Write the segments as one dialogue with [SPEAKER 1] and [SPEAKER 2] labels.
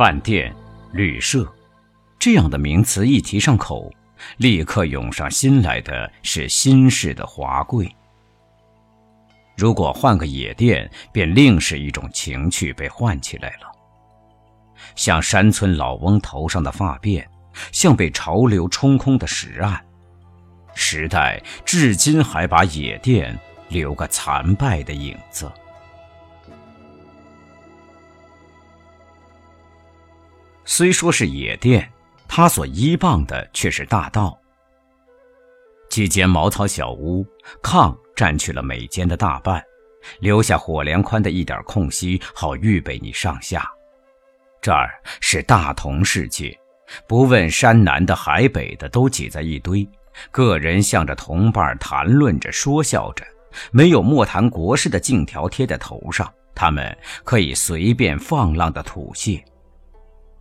[SPEAKER 1] 饭店、旅社，这样的名词一提上口，立刻涌上心来的是新式的华贵。如果换个野店，便另是一种情趣被唤起来了。像山村老翁头上的发辫，像被潮流冲空的石岸。时代至今还把野店留个残败的影子。虽说是野店，他所依傍的却是大道。几间茅草小屋，炕占去了每间的大半，留下火梁宽的一点空隙，好预备你上下。这儿是大同世界，不问山南的海北的，都挤在一堆。个人向着同伴谈论着，说笑着，没有莫谈国事的禁条贴在头上，他们可以随便放浪的吐泻。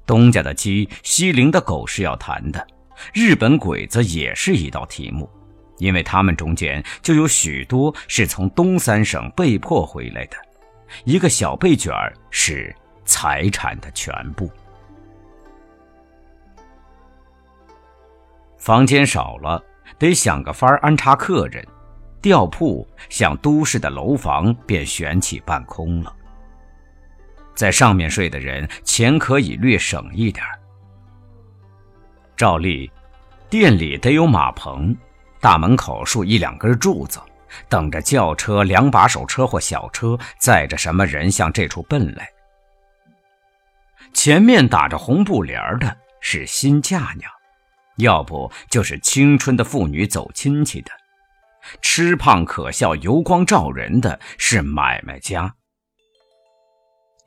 [SPEAKER 1] 东家的鸡，西陵的狗是要谈的，日本鬼子也是一道题目，因为他们中间就有许多是从东三省被迫回来的。一个小被卷儿是财产的全部。房间少了，得想个法儿安插客人。吊铺像都市的楼房，便悬起半空了。在上面睡的人，钱可以略省一点照例，店里得有马棚，大门口竖一两根柱子，等着轿车、两把手车或小车载着什么人向这处奔来。前面打着红布帘的是新嫁娘。要不就是青春的妇女走亲戚的，吃胖可笑、油光照人的是买卖家。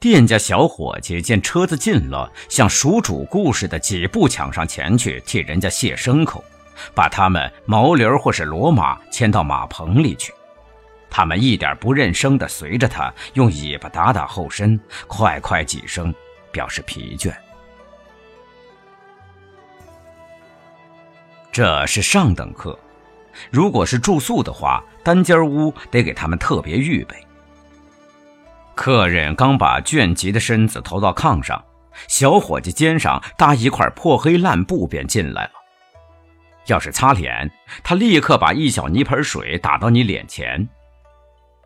[SPEAKER 1] 店家小伙计见车子近了，像数主顾似的，几步抢上前去替人家卸牲口，把他们毛驴或是骡马牵到马棚里去。他们一点不认生的随着他，用尾巴打打后身，快快几声，表示疲倦。这是上等客，如果是住宿的话，单间屋得给他们特别预备。客人刚把倦极的身子投到炕上，小伙计肩上搭一块破黑烂布便进来了。要是擦脸，他立刻把一小泥盆水打到你脸前。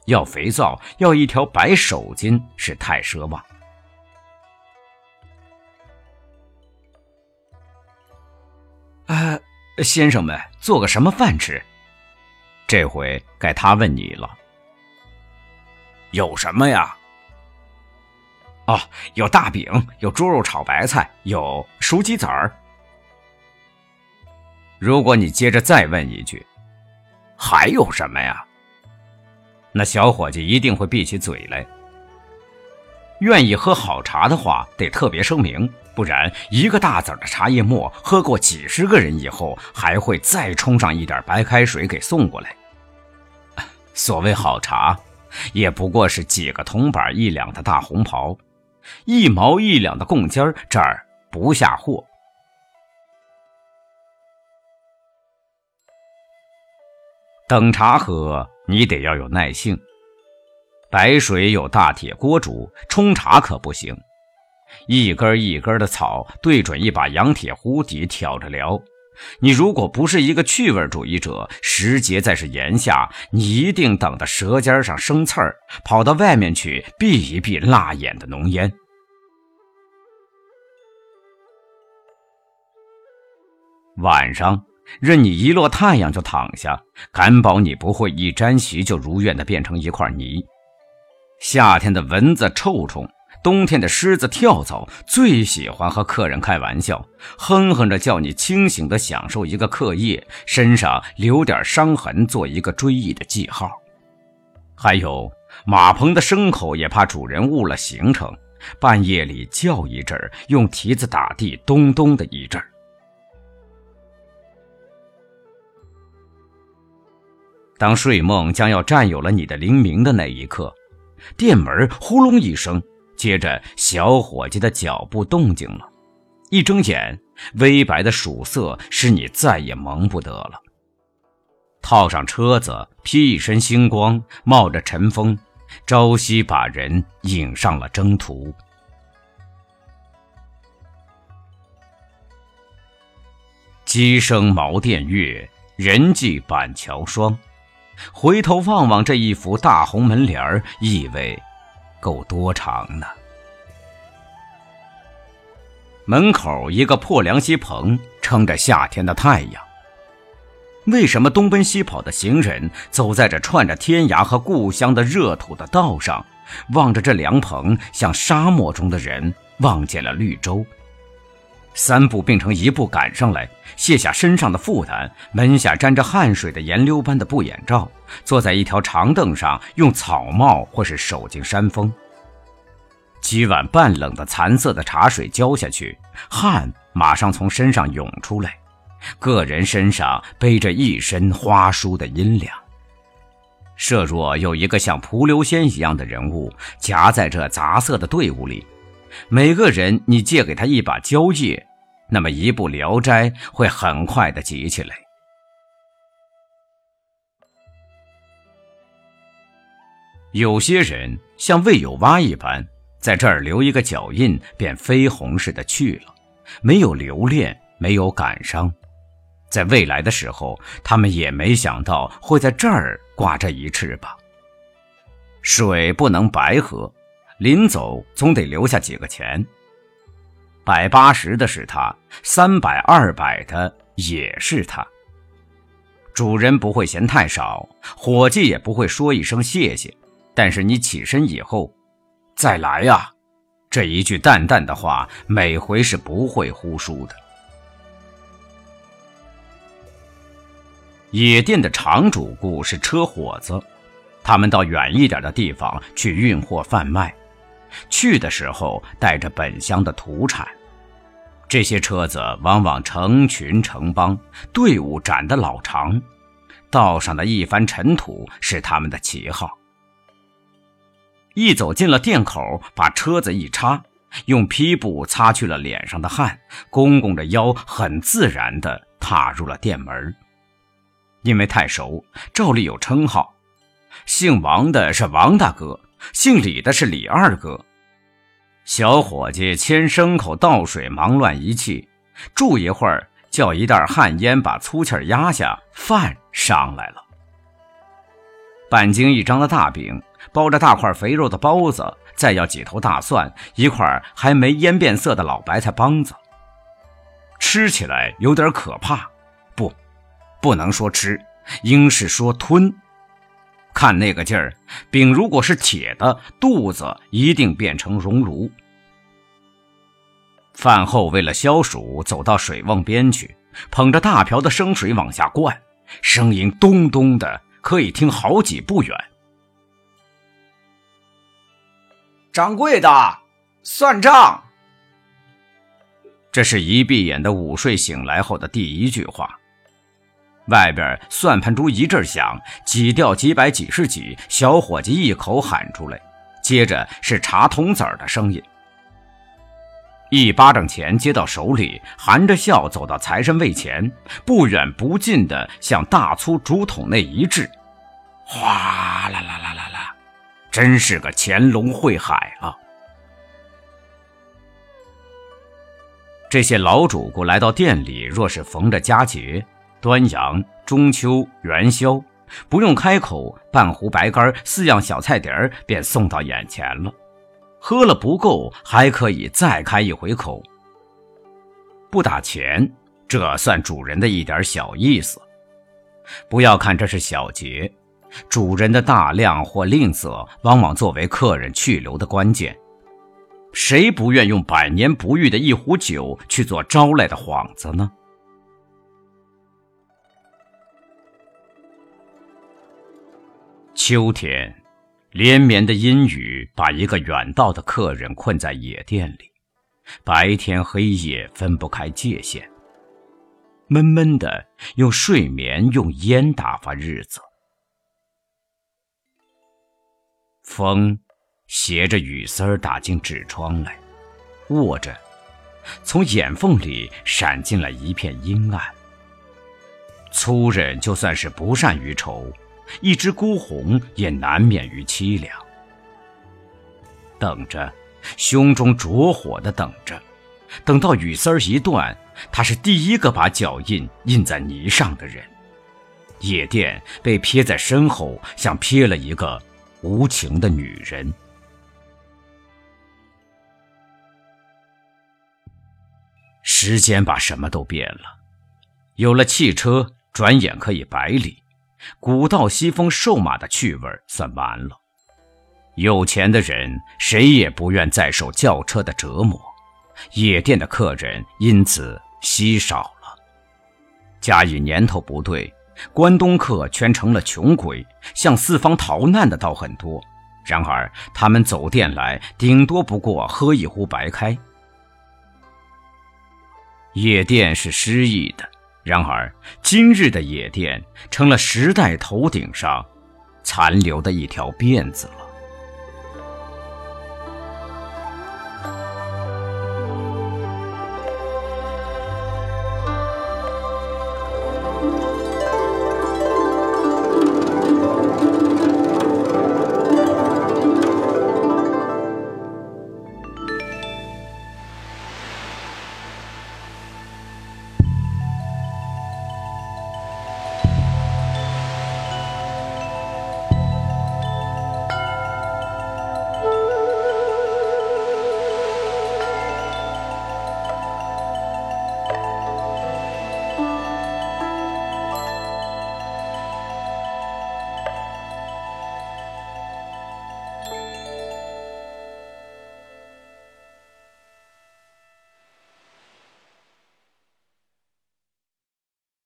[SPEAKER 1] 要肥皂，要一条白手巾，是太奢望。啊。先生们，做个什么饭吃？这回该他问你了。
[SPEAKER 2] 有什么呀？
[SPEAKER 1] 哦，有大饼，有猪肉炒白菜，有熟鸡子儿。如果你接着再问一句，
[SPEAKER 2] 还有什么呀？
[SPEAKER 1] 那小伙计一定会闭起嘴来。愿意喝好茶的话，得特别声明，不然一个大子的茶叶沫喝过几十个人以后，还会再冲上一点白开水给送过来。所谓好茶，也不过是几个铜板一两的大红袍，一毛一两的贡尖这儿不下货。等茶喝，你得要有耐性。白水有大铁锅煮，冲茶可不行。一根一根的草对准一把羊铁壶底挑着撩。你如果不是一个趣味主义者，时节再是炎夏，你一定等得舌尖上生刺儿，跑到外面去避一避辣眼的浓烟。晚上任你一落太阳就躺下，敢保你不会一沾席就如愿的变成一块泥。夏天的蚊子、臭虫，冬天的狮子、跳蚤，最喜欢和客人开玩笑，哼哼着叫你清醒的享受一个客夜，身上留点伤痕，做一个追忆的记号。还有马棚的牲口也怕主人误了行程，半夜里叫一阵儿用蹄子打地，咚咚的一阵儿当睡梦将要占有了你的灵明的那一刻。店门呼隆一声，接着小伙计的脚步动静了。一睁眼微白的曙色使你再也蒙不得了。套上车子披一身星光冒着晨风朝夕把人引上了征途。鸡声茅店月人迹板桥霜。回头望望这一幅大红门帘儿意味够多长呢？门口一个破凉席棚，撑着夏天的太阳。为什么东奔西跑的行人走在这串着天涯和故乡的热土的道上，望着这凉棚，像沙漠中的人望见了绿洲？三步并成一步赶上来，卸下身上的负担，门下沾着汗水的颜溜般的布眼罩，坐在一条长凳上，用草帽或是手巾扇风。几碗半冷的残色的茶水浇下去，汗马上从身上涌出来。个人身上背着一身花疏的阴凉。设若有一个像蒲留仙一样的人物夹在这杂色的队伍里，每个人你借给他一把蕉叶，那么一部《聊斋》会很快的集起来。有些人像魏有蛙一般，在这儿留一个脚印，便飞鸿似的去了，没有留恋，没有感伤。在未来的时候，他们也没想到会在这儿挂这一翅膀。水不能白喝，临走总得留下几个钱。百八十的是他，三百二百的也是他。主人不会嫌太少，伙计也不会说一声谢谢。但是你起身以后，再来呀，这一句淡淡的话，每回是不会忽输的。野店的常主顾是车伙子，他们到远一点的地方去运货贩卖，去的时候带着本乡的土产。这些车子往往成群成帮，队伍展得老长，道上的一番尘土是他们的旗号。一走进了店口，把车子一插，用披布擦去了脸上的汗，弓弓着腰，很自然地踏入了店门。因为太熟，照例有称号。姓王的是王大哥，姓李的是李二哥。小伙计牵牲口倒水，忙乱一气，住一会儿，叫一袋旱烟，把粗气压下，饭上来了。半斤一张的大饼，包着大块肥肉的包子，再要几头大蒜，一块还没腌变色的老白菜帮子。吃起来有点可怕。不不能说吃，应是说吞。看那个劲儿，饼如果是铁的，肚子一定变成熔炉。饭后为了消暑，走到水瓮边去，捧着大瓢的生水往下灌，声音咚咚的，可以听好几步远。
[SPEAKER 3] 掌柜的，算账。
[SPEAKER 1] 这是一闭眼的午睡醒来后的第一句话。外边算盘珠一阵响，几吊几百几十几，小伙计一口喊出来，接着是茶童子儿的声音。一巴掌钱接到手里，含着笑走到财神位前，不远不近的向大粗竹筒内一掷，哗啦啦啦啦啦，真是个乾隆会海了。这些老主顾来到店里，若是逢着佳节。端阳、中秋、元宵，不用开口，半壶白干、四样小菜碟儿便送到眼前了。喝了不够，还可以再开一回口。不打钱，这算主人的一点小意思。不要看这是小节，主人的大量或吝啬，往往作为客人去留的关键。谁不愿用百年不遇的一壶酒去做招来的幌子呢？秋天，连绵的阴雨把一个远道的客人困在野店里，白天黑夜分不开界限。闷闷的，用睡眠用烟打发日子。风携着雨丝儿打进纸窗来，握着，从眼缝里闪进了一片阴暗。粗人就算是不善于愁。一只孤鸿也难免于凄凉，等着，胸中着火的等着，等到雨丝儿一断，他是第一个把脚印印在泥上的人。夜店被撇在身后，像撇了一个无情的女人。时间把什么都变了，有了汽车，转眼可以百里，古道西风瘦马的趣味算完了。有钱的人谁也不愿再受轿车的折磨，夜店的客人因此稀少了。加以年头不对，关东客全成了穷鬼，向四方逃难的倒很多。然而他们走店来，顶多不过喝一壶白开。夜店是诗意的，然而今日的野店成了时代头顶上残留的一条辫子了。